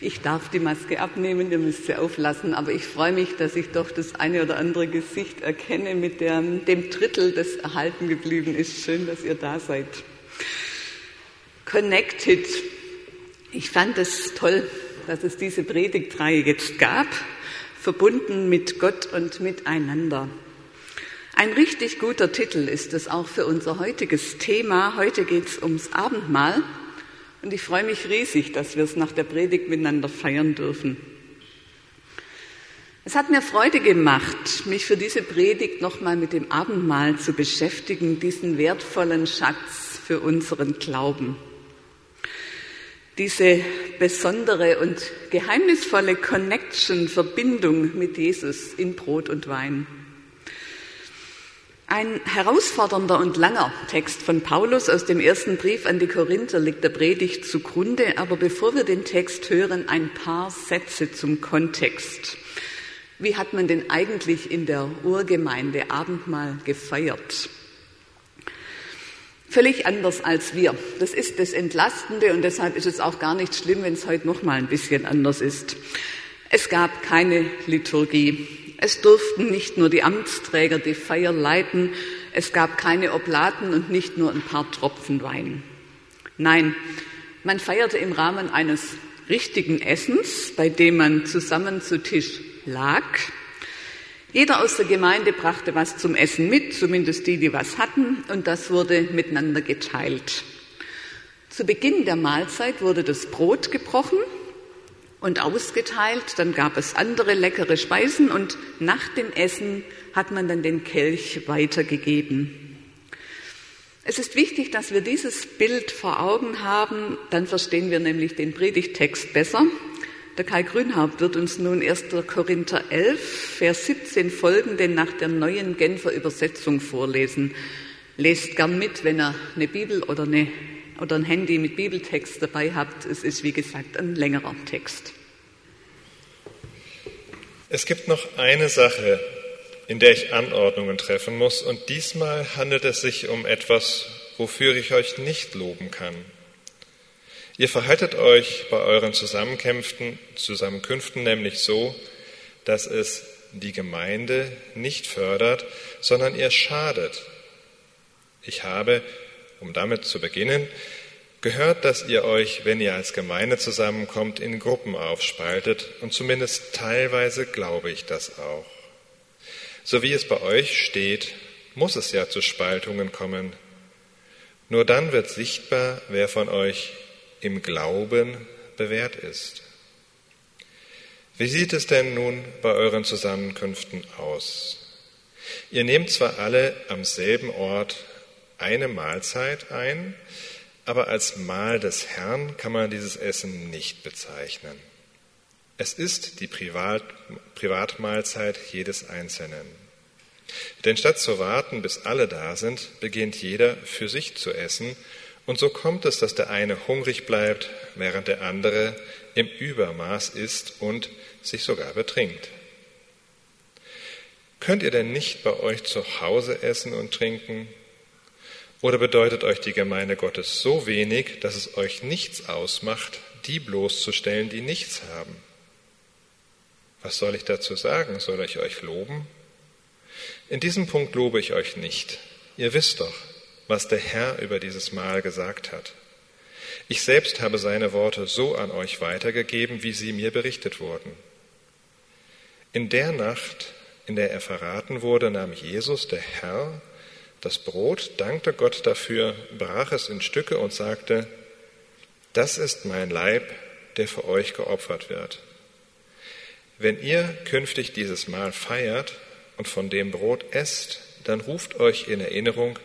Ich darf die Maske abnehmen, ihr müsst sie auflassen, aber ich freue mich, dass ich doch das eine oder andere Gesicht erkenne mit dem, dem Drittel, das erhalten geblieben ist. Schön, dass ihr da seid. Connected. Ich fand es toll, dass es diese Predigtreihe jetzt gab, verbunden mit Gott und miteinander. Ein richtig guter Titel ist es auch für unser heutiges Thema. Heute geht es ums Abendmahl. Und ich freue mich riesig, dass wir es nach der Predigt miteinander feiern dürfen. Es hat mir Freude gemacht, mich für diese Predigt nochmal mit dem Abendmahl zu beschäftigen, diesen wertvollen Schatz für unseren Glauben. Diese besondere und geheimnisvolle Connection, Verbindung mit Jesus in Brot und Wein. Ein herausfordernder und langer Text von Paulus aus dem ersten Brief an die Korinther liegt der Predigt zugrunde, aber bevor wir den Text hören, ein paar Sätze zum Kontext. Wie hat man denn eigentlich in der Urgemeinde Abendmahl gefeiert? Völlig anders als wir. Das ist das Entlastende und deshalb ist es auch gar nicht schlimm, wenn es heute noch mal ein bisschen anders ist. Es gab keine Liturgie. Es durften nicht nur die Amtsträger die Feier leiten, es gab keine Oblaten und nicht nur ein paar Tropfen Wein. Nein, man feierte im Rahmen eines richtigen Essens, bei dem man zusammen zu Tisch lag. Jeder aus der Gemeinde brachte was zum Essen mit, zumindest die, die was hatten, und das wurde miteinander geteilt. Zu Beginn der Mahlzeit wurde das Brot gebrochen und ausgeteilt. Dann gab es andere leckere Speisen und nach dem Essen hat man dann den Kelch weitergegeben. Es ist wichtig, dass wir dieses Bild vor Augen haben, dann verstehen wir nämlich den Predigtext besser. Der Kai Grünhaupt wird uns nun 1. Korinther 11, Vers 17 folgende nach der neuen Genfer Übersetzung vorlesen. Lest gern mit, wenn ihr eine Bibel oder eine oder ein Handy mit Bibeltext dabei habt. Es ist, wie gesagt, ein längerer Text. Es gibt noch eine Sache, in der ich Anordnungen treffen muss, und diesmal handelt es sich um etwas, wofür ich euch nicht loben kann. Ihr verhaltet euch bei euren Zusammenkämpfen, Zusammenkünften nämlich so, dass es die Gemeinde nicht fördert, sondern ihr schadet. Ich habe um damit zu beginnen, gehört, dass ihr euch, wenn ihr als Gemeinde zusammenkommt, in Gruppen aufspaltet und zumindest teilweise glaube ich das auch. So wie es bei euch steht, muss es ja zu Spaltungen kommen. Nur dann wird sichtbar, wer von euch im Glauben bewährt ist. Wie sieht es denn nun bei euren Zusammenkünften aus? Ihr nehmt zwar alle am selben Ort eine Mahlzeit ein, aber als Mahl des Herrn kann man dieses Essen nicht bezeichnen. Es ist die Privat, Privatmahlzeit jedes Einzelnen. Denn statt zu warten, bis alle da sind, beginnt jeder für sich zu essen, und so kommt es, dass der eine hungrig bleibt, während der andere im Übermaß isst und sich sogar betrinkt. Könnt ihr denn nicht bei euch zu Hause essen und trinken? Oder bedeutet euch die Gemeinde Gottes so wenig, dass es euch nichts ausmacht, die bloßzustellen, die nichts haben? Was soll ich dazu sagen? Soll ich euch loben? In diesem Punkt lobe ich euch nicht. Ihr wisst doch, was der Herr über dieses Mahl gesagt hat. Ich selbst habe seine Worte so an euch weitergegeben, wie sie mir berichtet wurden. In der Nacht, in der er verraten wurde, nahm Jesus, der Herr, das Brot, dankte Gott dafür, brach es in Stücke und sagte, das ist mein Leib, der für euch geopfert wird. Wenn ihr künftig dieses Mahl feiert und von dem Brot esst, dann ruft euch in Erinnerung,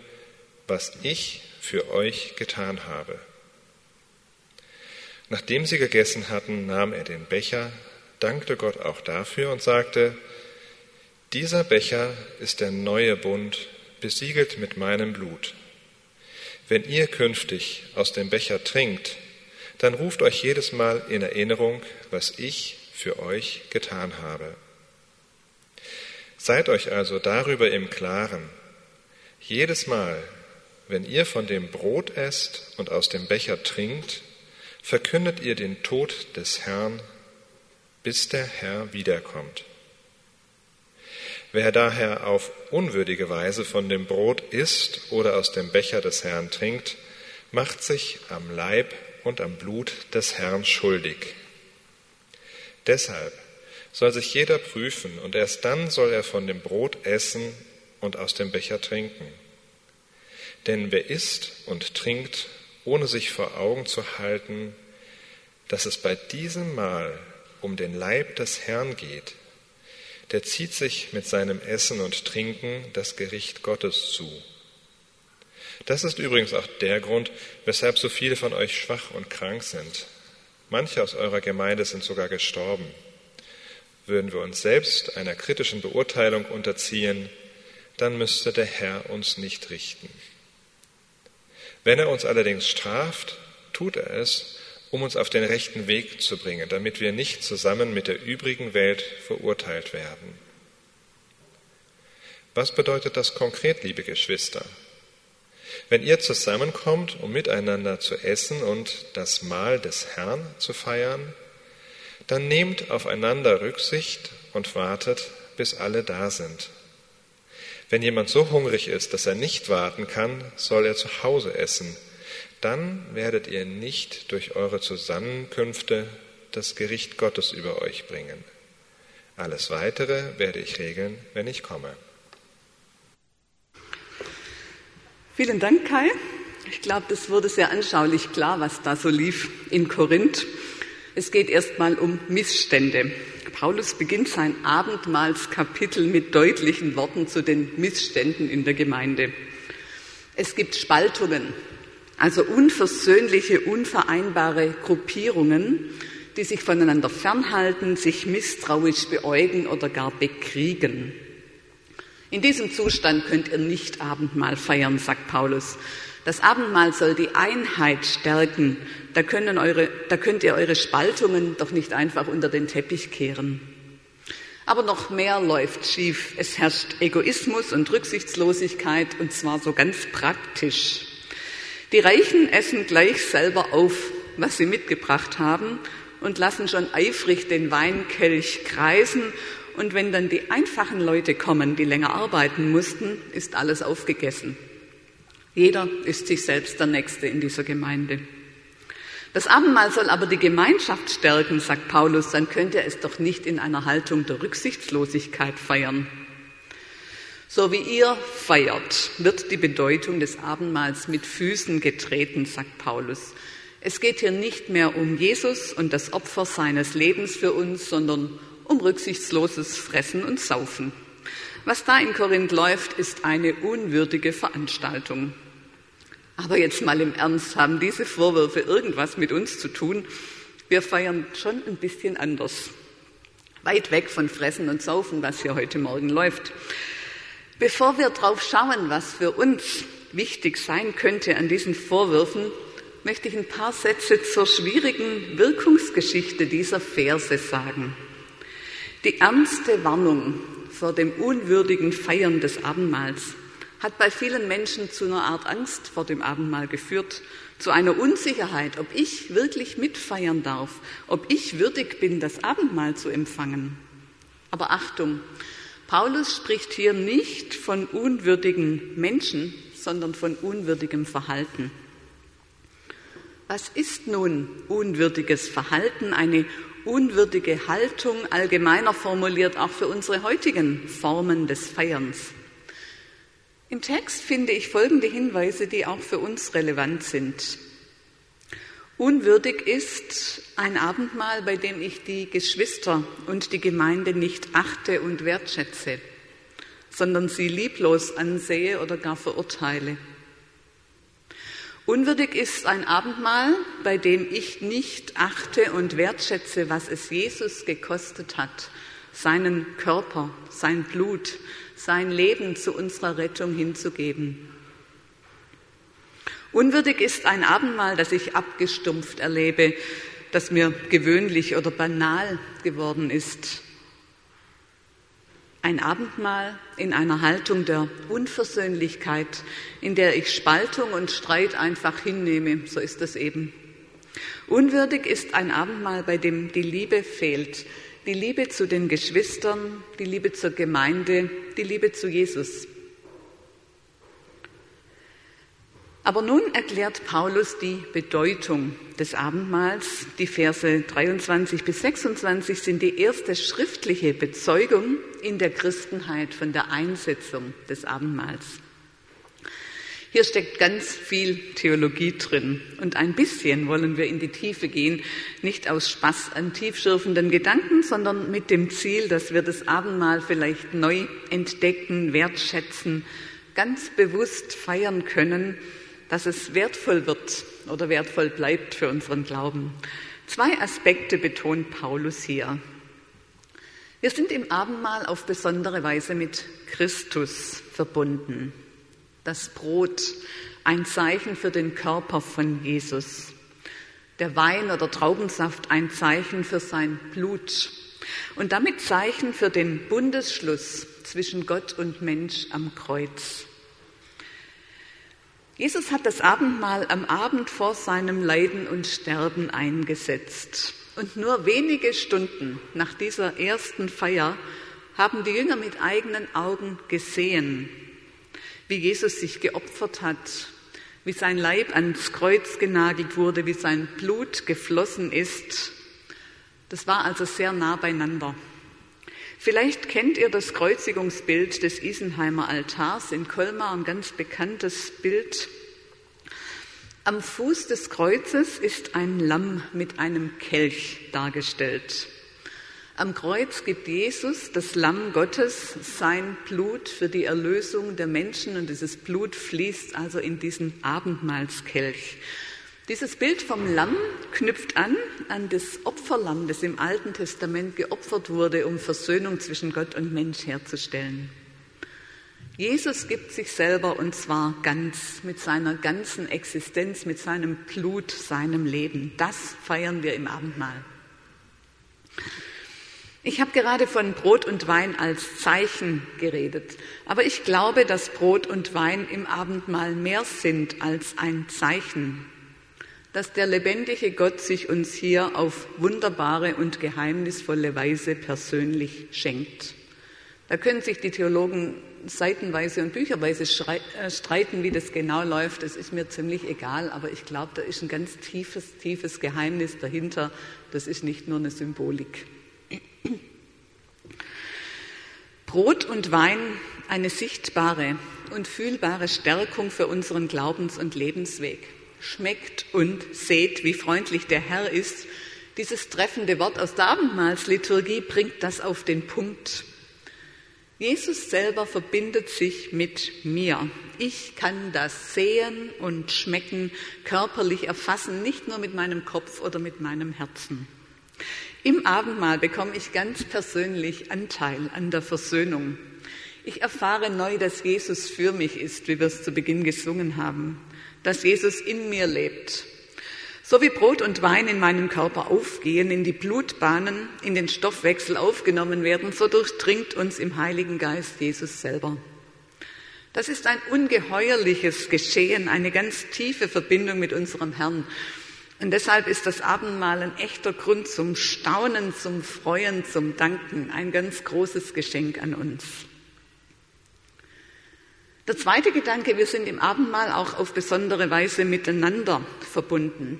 was ich für euch getan habe. Nachdem sie gegessen hatten, nahm er den Becher, dankte Gott auch dafür und sagte, dieser Becher ist der neue Bund, besiegelt mit meinem Blut. Wenn ihr künftig aus dem Becher trinkt, dann ruft euch jedes Mal in Erinnerung, was ich für euch getan habe. Seid euch also darüber im Klaren. Jedes Mal, wenn ihr von dem Brot esst und aus dem Becher trinkt, verkündet ihr den Tod des Herrn, bis der Herr wiederkommt. Wer daher auf unwürdige Weise von dem Brot isst oder aus dem Becher des Herrn trinkt, macht sich am Leib und am Blut des Herrn schuldig. Deshalb soll sich jeder prüfen, und erst dann soll er von dem Brot essen und aus dem Becher trinken. Denn wer isst und trinkt, ohne sich vor Augen zu halten, dass es bei diesem Mahl um den Leib des Herrn geht, der zieht sich mit seinem Essen und Trinken das Gericht Gottes zu. Das ist übrigens auch der Grund, weshalb so viele von euch schwach und krank sind. Manche aus eurer Gemeinde sind sogar gestorben. Würden wir uns selbst einer kritischen Beurteilung unterziehen, dann müsste der Herr uns nicht richten. Wenn er uns allerdings straft, tut er es, um uns auf den rechten Weg zu bringen, damit wir nicht zusammen mit der übrigen Welt verurteilt werden. Was bedeutet das konkret, liebe Geschwister? Wenn ihr zusammenkommt, um miteinander zu essen und das Mahl des Herrn zu feiern, dann nehmt aufeinander Rücksicht und wartet, bis alle da sind. Wenn jemand so hungrig ist, dass er nicht warten kann, soll er zu Hause essen dann werdet ihr nicht durch eure Zusammenkünfte das Gericht Gottes über euch bringen. Alles Weitere werde ich regeln, wenn ich komme. Vielen Dank, Kai. Ich glaube, das wurde sehr anschaulich klar, was da so lief in Korinth. Es geht erstmal um Missstände. Paulus beginnt sein Abendmahlskapitel mit deutlichen Worten zu den Missständen in der Gemeinde. Es gibt Spaltungen, also unversöhnliche, unvereinbare Gruppierungen, die sich voneinander fernhalten, sich misstrauisch beäugen oder gar bekriegen. In diesem Zustand könnt ihr nicht Abendmahl feiern, sagt Paulus. Das Abendmahl soll die Einheit stärken. Da, eure, da könnt ihr eure Spaltungen doch nicht einfach unter den Teppich kehren. Aber noch mehr läuft schief. Es herrscht Egoismus und Rücksichtslosigkeit und zwar so ganz praktisch. Die Reichen essen gleich selber auf, was sie mitgebracht haben und lassen schon eifrig den Weinkelch kreisen. Und wenn dann die einfachen Leute kommen, die länger arbeiten mussten, ist alles aufgegessen. Jeder ist sich selbst der Nächste in dieser Gemeinde. Das Abendmahl soll aber die Gemeinschaft stärken, sagt Paulus, dann könnt ihr es doch nicht in einer Haltung der Rücksichtslosigkeit feiern. So wie ihr feiert, wird die Bedeutung des Abendmahls mit Füßen getreten, sagt Paulus. Es geht hier nicht mehr um Jesus und das Opfer seines Lebens für uns, sondern um rücksichtsloses Fressen und Saufen. Was da in Korinth läuft, ist eine unwürdige Veranstaltung. Aber jetzt mal im Ernst, haben diese Vorwürfe irgendwas mit uns zu tun? Wir feiern schon ein bisschen anders. Weit weg von Fressen und Saufen, was hier heute Morgen läuft. Bevor wir drauf schauen, was für uns wichtig sein könnte an diesen Vorwürfen, möchte ich ein paar Sätze zur schwierigen Wirkungsgeschichte dieser Verse sagen. Die ernste Warnung vor dem unwürdigen Feiern des Abendmahls hat bei vielen Menschen zu einer Art Angst vor dem Abendmahl geführt, zu einer Unsicherheit, ob ich wirklich mitfeiern darf, ob ich würdig bin, das Abendmahl zu empfangen. Aber Achtung, Paulus spricht hier nicht von unwürdigen Menschen, sondern von unwürdigem Verhalten. Was ist nun unwürdiges Verhalten, eine unwürdige Haltung, allgemeiner formuliert auch für unsere heutigen Formen des Feierns? Im Text finde ich folgende Hinweise, die auch für uns relevant sind. Unwürdig ist ein Abendmahl, bei dem ich die Geschwister und die Gemeinde nicht achte und wertschätze, sondern sie lieblos ansehe oder gar verurteile. Unwürdig ist ein Abendmahl, bei dem ich nicht achte und wertschätze, was es Jesus gekostet hat, seinen Körper, sein Blut, sein Leben zu unserer Rettung hinzugeben. Unwürdig ist ein Abendmahl, das ich abgestumpft erlebe, das mir gewöhnlich oder banal geworden ist. Ein Abendmahl in einer Haltung der Unversöhnlichkeit, in der ich Spaltung und Streit einfach hinnehme, so ist das eben. Unwürdig ist ein Abendmahl, bei dem die Liebe fehlt. Die Liebe zu den Geschwistern, die Liebe zur Gemeinde, die Liebe zu Jesus. Aber nun erklärt Paulus die Bedeutung des Abendmahls. Die Verse 23 bis 26 sind die erste schriftliche Bezeugung in der Christenheit von der Einsetzung des Abendmahls. Hier steckt ganz viel Theologie drin und ein bisschen wollen wir in die Tiefe gehen, nicht aus Spaß an tiefschürfenden Gedanken, sondern mit dem Ziel, dass wir das Abendmahl vielleicht neu entdecken, wertschätzen, ganz bewusst feiern können, dass es wertvoll wird oder wertvoll bleibt für unseren Glauben. Zwei Aspekte betont Paulus hier. Wir sind im Abendmahl auf besondere Weise mit Christus verbunden das Brot ein Zeichen für den Körper von Jesus, der Wein oder Traubensaft ein Zeichen für sein Blut und damit Zeichen für den Bundesschluss zwischen Gott und Mensch am Kreuz. Jesus hat das Abendmahl am Abend vor seinem Leiden und Sterben eingesetzt. Und nur wenige Stunden nach dieser ersten Feier haben die Jünger mit eigenen Augen gesehen, wie Jesus sich geopfert hat, wie sein Leib ans Kreuz genagelt wurde, wie sein Blut geflossen ist. Das war also sehr nah beieinander. Vielleicht kennt ihr das Kreuzigungsbild des Isenheimer Altars in Colmar, ein ganz bekanntes Bild. Am Fuß des Kreuzes ist ein Lamm mit einem Kelch dargestellt. Am Kreuz gibt Jesus, das Lamm Gottes, sein Blut für die Erlösung der Menschen und dieses Blut fließt also in diesen Abendmahlskelch. Dieses Bild vom Lamm knüpft an an das Opferlamm, das im Alten Testament geopfert wurde, um Versöhnung zwischen Gott und Mensch herzustellen. Jesus gibt sich selber und zwar ganz, mit seiner ganzen Existenz, mit seinem Blut, seinem Leben. Das feiern wir im Abendmahl. Ich habe gerade von Brot und Wein als Zeichen geredet, aber ich glaube, dass Brot und Wein im Abendmahl mehr sind als ein Zeichen, dass der lebendige Gott sich uns hier auf wunderbare und geheimnisvolle Weise persönlich schenkt. Da können sich die Theologen seitenweise und bücherweise äh, streiten, wie das genau läuft. Das ist mir ziemlich egal, aber ich glaube, da ist ein ganz tiefes, tiefes Geheimnis dahinter. Das ist nicht nur eine Symbolik. Brot und Wein eine sichtbare und fühlbare Stärkung für unseren Glaubens- und Lebensweg. Schmeckt und seht, wie freundlich der Herr ist. Dieses treffende Wort aus der Abendmahlsliturgie bringt das auf den Punkt. Jesus selber verbindet sich mit mir. Ich kann das sehen und schmecken, körperlich erfassen, nicht nur mit meinem Kopf oder mit meinem Herzen. Im Abendmahl bekomme ich ganz persönlich Anteil an der Versöhnung. Ich erfahre neu, dass Jesus für mich ist, wie wir es zu Beginn gesungen haben, dass Jesus in mir lebt. So wie Brot und Wein in meinem Körper aufgehen, in die Blutbahnen, in den Stoffwechsel aufgenommen werden, so durchdringt uns im Heiligen Geist Jesus selber. Das ist ein ungeheuerliches Geschehen, eine ganz tiefe Verbindung mit unserem Herrn. Und deshalb ist das Abendmahl ein echter Grund zum Staunen, zum Freuen, zum Danken, ein ganz großes Geschenk an uns. Der zweite Gedanke, wir sind im Abendmahl auch auf besondere Weise miteinander verbunden.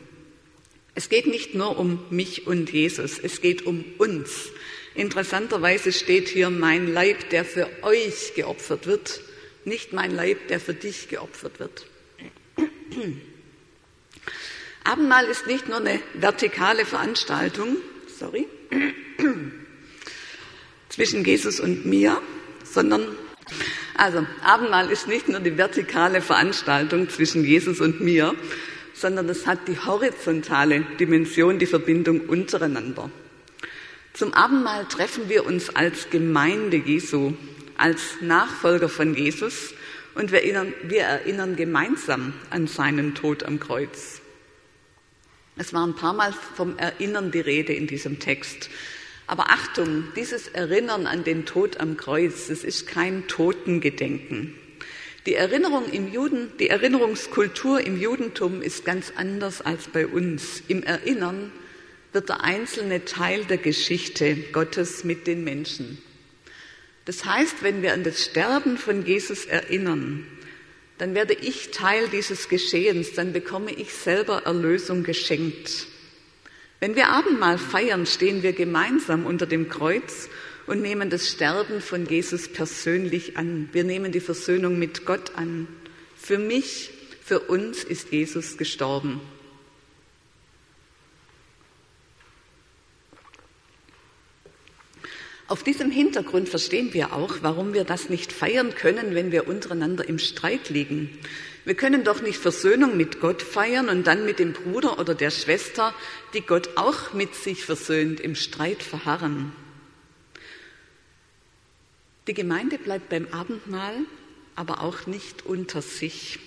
Es geht nicht nur um mich und Jesus, es geht um uns. Interessanterweise steht hier mein Leib, der für euch geopfert wird, nicht mein Leib, der für dich geopfert wird. Abendmahl ist nicht nur eine vertikale Veranstaltung, sorry, zwischen Jesus und mir, sondern, also Abendmahl ist nicht nur die vertikale Veranstaltung zwischen Jesus und mir, sondern es hat die horizontale Dimension, die Verbindung untereinander. Zum Abendmahl treffen wir uns als Gemeinde Jesu, als Nachfolger von Jesus und wir erinnern, wir erinnern gemeinsam an seinen Tod am Kreuz. Es war ein paar Mal vom Erinnern die Rede in diesem Text. Aber Achtung, dieses Erinnern an den Tod am Kreuz, es ist kein Totengedenken. Die Erinnerung im Juden, die Erinnerungskultur im Judentum ist ganz anders als bei uns. Im Erinnern wird der einzelne Teil der Geschichte Gottes mit den Menschen. Das heißt, wenn wir an das Sterben von Jesus erinnern, dann werde ich Teil dieses Geschehens, dann bekomme ich selber Erlösung geschenkt. Wenn wir Abendmahl feiern, stehen wir gemeinsam unter dem Kreuz und nehmen das Sterben von Jesus persönlich an. Wir nehmen die Versöhnung mit Gott an. Für mich, für uns ist Jesus gestorben. Auf diesem Hintergrund verstehen wir auch, warum wir das nicht feiern können, wenn wir untereinander im Streit liegen. Wir können doch nicht Versöhnung mit Gott feiern und dann mit dem Bruder oder der Schwester, die Gott auch mit sich versöhnt, im Streit verharren. Die Gemeinde bleibt beim Abendmahl aber auch nicht unter sich.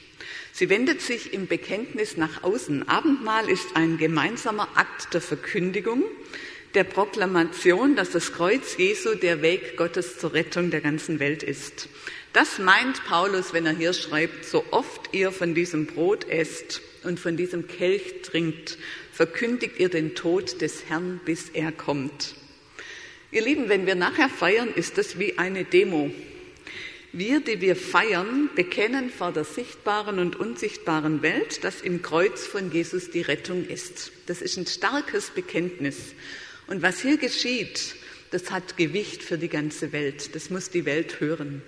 Sie wendet sich im Bekenntnis nach außen. Abendmahl ist ein gemeinsamer Akt der Verkündigung, der Proklamation, dass das Kreuz Jesu der Weg Gottes zur Rettung der ganzen Welt ist. Das meint Paulus, wenn er hier schreibt, so oft ihr von diesem Brot esst und von diesem Kelch trinkt, verkündigt ihr den Tod des Herrn, bis er kommt. Ihr Lieben, wenn wir nachher feiern, ist das wie eine Demo. Wir, die wir feiern, bekennen vor der sichtbaren und unsichtbaren Welt, dass im Kreuz von Jesus die Rettung ist. Das ist ein starkes Bekenntnis. Und was hier geschieht, das hat Gewicht für die ganze Welt. Das muss die Welt hören.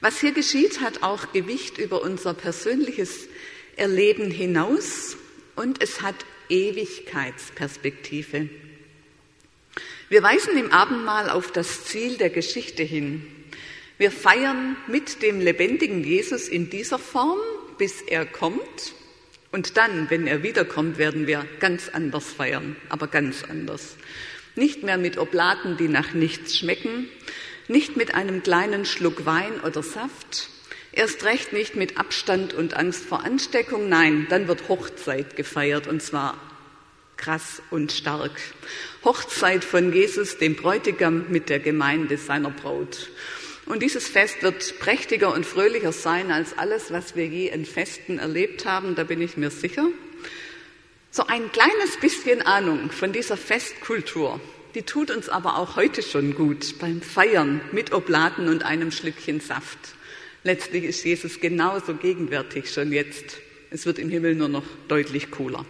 Was hier geschieht, hat auch Gewicht über unser persönliches Erleben hinaus und es hat Ewigkeitsperspektive. Wir weisen im Abendmahl auf das Ziel der Geschichte hin. Wir feiern mit dem lebendigen Jesus in dieser Form, bis er kommt und dann, wenn er wiederkommt, werden wir ganz anders feiern, aber ganz anders. Nicht mehr mit Oblaten, die nach nichts schmecken, nicht mit einem kleinen Schluck Wein oder Saft, erst recht nicht mit Abstand und Angst vor Ansteckung, nein, dann wird Hochzeit gefeiert und zwar krass und stark. Hochzeit von Jesus, dem Bräutigam mit der Gemeinde seiner Braut. Und dieses Fest wird prächtiger und fröhlicher sein als alles, was wir je in Festen erlebt haben, da bin ich mir sicher. So ein kleines bisschen Ahnung von dieser Festkultur, die tut uns aber auch heute schon gut beim Feiern mit Oblaten und einem Schlückchen Saft. Letztlich ist Jesus genauso gegenwärtig schon jetzt. Es wird im Himmel nur noch deutlich cooler.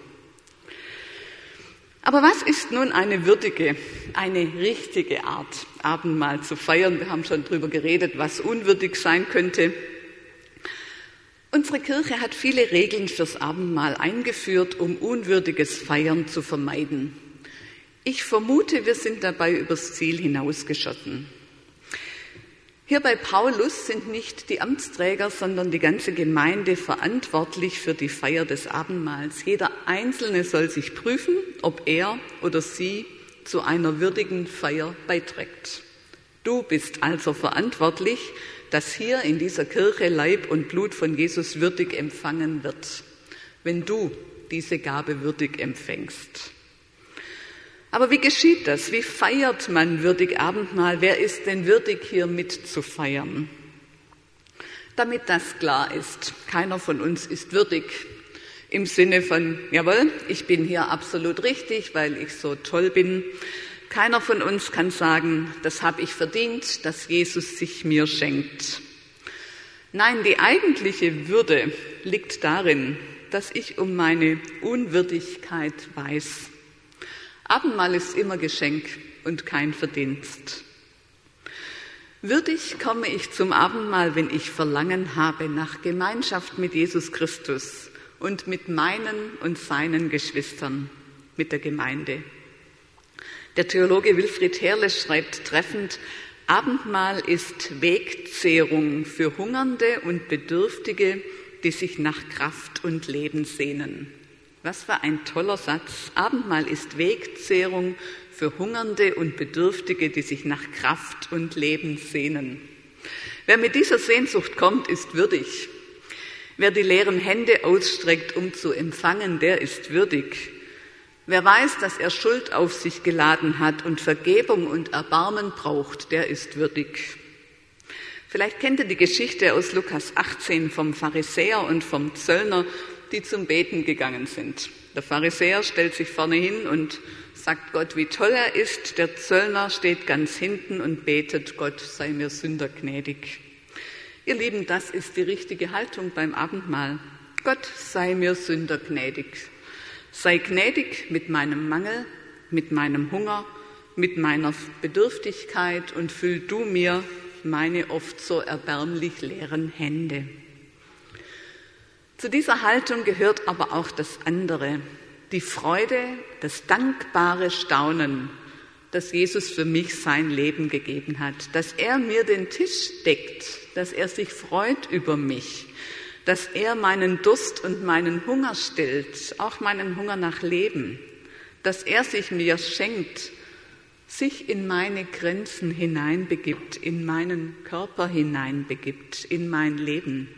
Aber was ist nun eine würdige, eine richtige Art, Abendmahl zu feiern? Wir haben schon darüber geredet, was unwürdig sein könnte. Unsere Kirche hat viele Regeln fürs Abendmahl eingeführt, um unwürdiges Feiern zu vermeiden. Ich vermute, wir sind dabei übers Ziel hinausgeschossen. Hier bei Paulus sind nicht die Amtsträger, sondern die ganze Gemeinde verantwortlich für die Feier des Abendmahls. Jeder Einzelne soll sich prüfen, ob er oder sie zu einer würdigen Feier beiträgt. Du bist also verantwortlich, dass hier in dieser Kirche Leib und Blut von Jesus würdig empfangen wird, wenn du diese Gabe würdig empfängst. Aber wie geschieht das? Wie feiert man würdig Abendmahl? Wer ist denn würdig, hier mitzufeiern? Damit das klar ist, keiner von uns ist würdig im Sinne von, jawohl, ich bin hier absolut richtig, weil ich so toll bin. Keiner von uns kann sagen, das habe ich verdient, dass Jesus sich mir schenkt. Nein, die eigentliche Würde liegt darin, dass ich um meine Unwürdigkeit weiß. Abendmahl ist immer Geschenk und kein Verdienst. Würdig komme ich zum Abendmahl, wenn ich Verlangen habe nach Gemeinschaft mit Jesus Christus und mit meinen und seinen Geschwistern, mit der Gemeinde. Der Theologe Wilfried Herrles schreibt treffend, Abendmahl ist Wegzehrung für Hungernde und Bedürftige, die sich nach Kraft und Leben sehnen. Was für ein toller Satz. Abendmahl ist Wegzehrung für Hungernde und Bedürftige, die sich nach Kraft und Leben sehnen. Wer mit dieser Sehnsucht kommt, ist würdig. Wer die leeren Hände ausstreckt, um zu empfangen, der ist würdig. Wer weiß, dass er Schuld auf sich geladen hat und Vergebung und Erbarmen braucht, der ist würdig. Vielleicht kennt ihr die Geschichte aus Lukas 18 vom Pharisäer und vom Zöllner, die zum Beten gegangen sind. Der Pharisäer stellt sich vorne hin und sagt Gott, wie toll er ist. Der Zöllner steht ganz hinten und betet, Gott sei mir Sünder gnädig. Ihr Lieben, das ist die richtige Haltung beim Abendmahl. Gott sei mir Sünder gnädig. Sei gnädig mit meinem Mangel, mit meinem Hunger, mit meiner Bedürftigkeit und füll du mir meine oft so erbärmlich leeren Hände. Zu dieser Haltung gehört aber auch das andere, die Freude, das dankbare Staunen, dass Jesus für mich sein Leben gegeben hat, dass er mir den Tisch deckt, dass er sich freut über mich, dass er meinen Durst und meinen Hunger stillt, auch meinen Hunger nach Leben, dass er sich mir schenkt, sich in meine Grenzen hineinbegibt, in meinen Körper hineinbegibt, in mein Leben.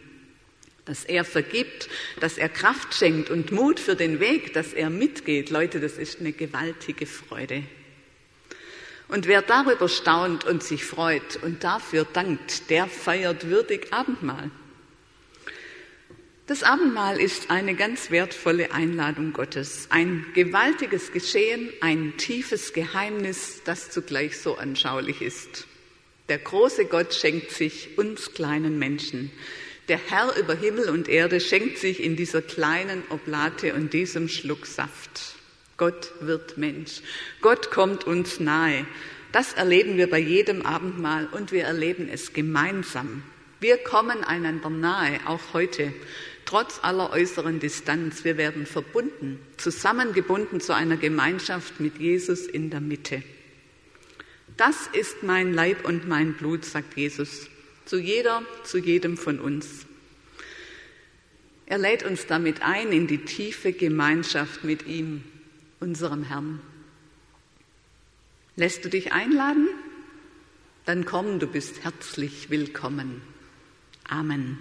Dass er vergibt, dass er Kraft schenkt und Mut für den Weg, dass er mitgeht. Leute, das ist eine gewaltige Freude. Und wer darüber staunt und sich freut und dafür dankt, der feiert würdig Abendmahl. Das Abendmahl ist eine ganz wertvolle Einladung Gottes, ein gewaltiges Geschehen, ein tiefes Geheimnis, das zugleich so anschaulich ist. Der große Gott schenkt sich uns kleinen Menschen. Der Herr über Himmel und Erde schenkt sich in dieser kleinen Oblate und diesem Schluck Saft. Gott wird Mensch. Gott kommt uns nahe. Das erleben wir bei jedem Abendmahl und wir erleben es gemeinsam. Wir kommen einander nahe, auch heute trotz aller äußeren Distanz. Wir werden verbunden, zusammengebunden zu einer Gemeinschaft mit Jesus in der Mitte. Das ist mein Leib und mein Blut, sagt Jesus, zu jeder, zu jedem von uns. Er lädt uns damit ein in die tiefe Gemeinschaft mit ihm, unserem Herrn. Lässt du dich einladen? Dann komm, du bist herzlich willkommen. Amen.